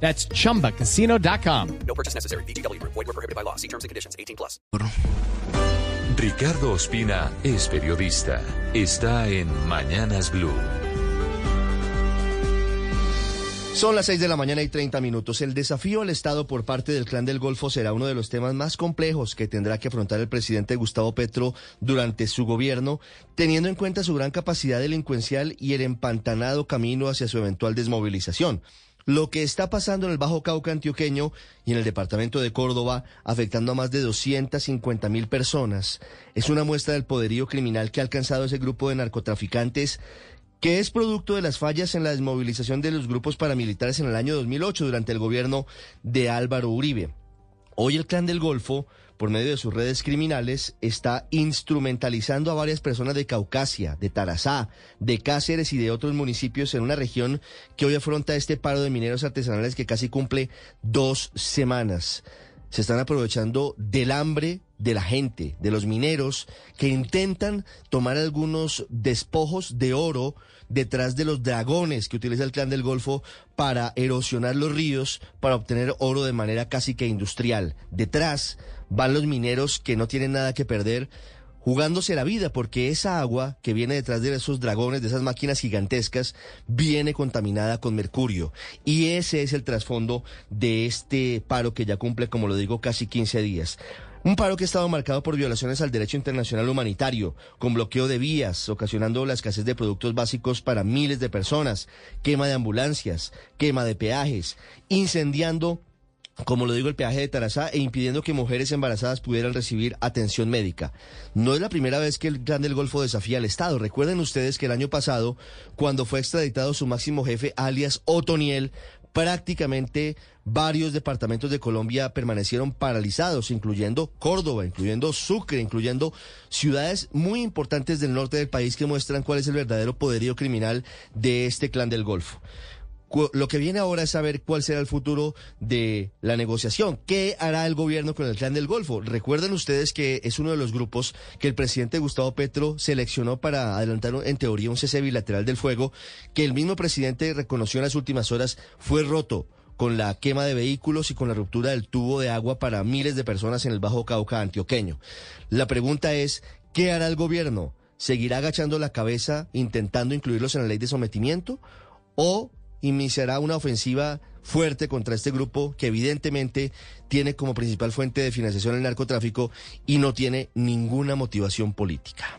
That's chumbacasino.com. No purchase necessary. BGW. Void were prohibited by law. See terms and conditions. 18 plus. Ricardo Ospina es periodista. Está en Mañanas Blue. Son las 6 de la mañana y 30 minutos. El desafío al Estado por parte del Clan del Golfo será uno de los temas más complejos que tendrá que afrontar el presidente Gustavo Petro durante su gobierno, teniendo en cuenta su gran capacidad delincuencial y el empantanado camino hacia su eventual desmovilización. Lo que está pasando en el Bajo Cauca antioqueño y en el departamento de Córdoba, afectando a más de 250 mil personas, es una muestra del poderío criminal que ha alcanzado ese grupo de narcotraficantes que es producto de las fallas en la desmovilización de los grupos paramilitares en el año 2008 durante el gobierno de Álvaro Uribe. Hoy el Clan del Golfo, por medio de sus redes criminales, está instrumentalizando a varias personas de Caucasia, de Tarazá, de Cáceres y de otros municipios en una región que hoy afronta este paro de mineros artesanales que casi cumple dos semanas. Se están aprovechando del hambre de la gente, de los mineros, que intentan tomar algunos despojos de oro detrás de los dragones que utiliza el clan del Golfo para erosionar los ríos, para obtener oro de manera casi que industrial. Detrás van los mineros que no tienen nada que perder jugándose la vida, porque esa agua que viene detrás de esos dragones, de esas máquinas gigantescas, viene contaminada con mercurio. Y ese es el trasfondo de este paro que ya cumple, como lo digo, casi 15 días. Un paro que ha estado marcado por violaciones al derecho internacional humanitario, con bloqueo de vías, ocasionando la escasez de productos básicos para miles de personas, quema de ambulancias, quema de peajes, incendiando como lo digo, el peaje de Tarazá e impidiendo que mujeres embarazadas pudieran recibir atención médica. No es la primera vez que el Gran del Golfo desafía al Estado. Recuerden ustedes que el año pasado, cuando fue extraditado su máximo jefe, alias Otoniel, prácticamente varios departamentos de Colombia permanecieron paralizados, incluyendo Córdoba, incluyendo Sucre, incluyendo ciudades muy importantes del norte del país que muestran cuál es el verdadero poderío criminal de este clan del Golfo. Lo que viene ahora es saber cuál será el futuro de la negociación. ¿Qué hará el gobierno con el Clan del Golfo? Recuerden ustedes que es uno de los grupos que el presidente Gustavo Petro seleccionó para adelantar en teoría un cese bilateral del fuego, que el mismo presidente reconoció en las últimas horas fue roto con la quema de vehículos y con la ruptura del tubo de agua para miles de personas en el Bajo Cauca antioqueño. La pregunta es, ¿qué hará el gobierno? ¿Seguirá agachando la cabeza intentando incluirlos en la ley de sometimiento? ¿O iniciará una ofensiva fuerte contra este grupo que evidentemente tiene como principal fuente de financiación el narcotráfico y no tiene ninguna motivación política.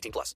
18 plus.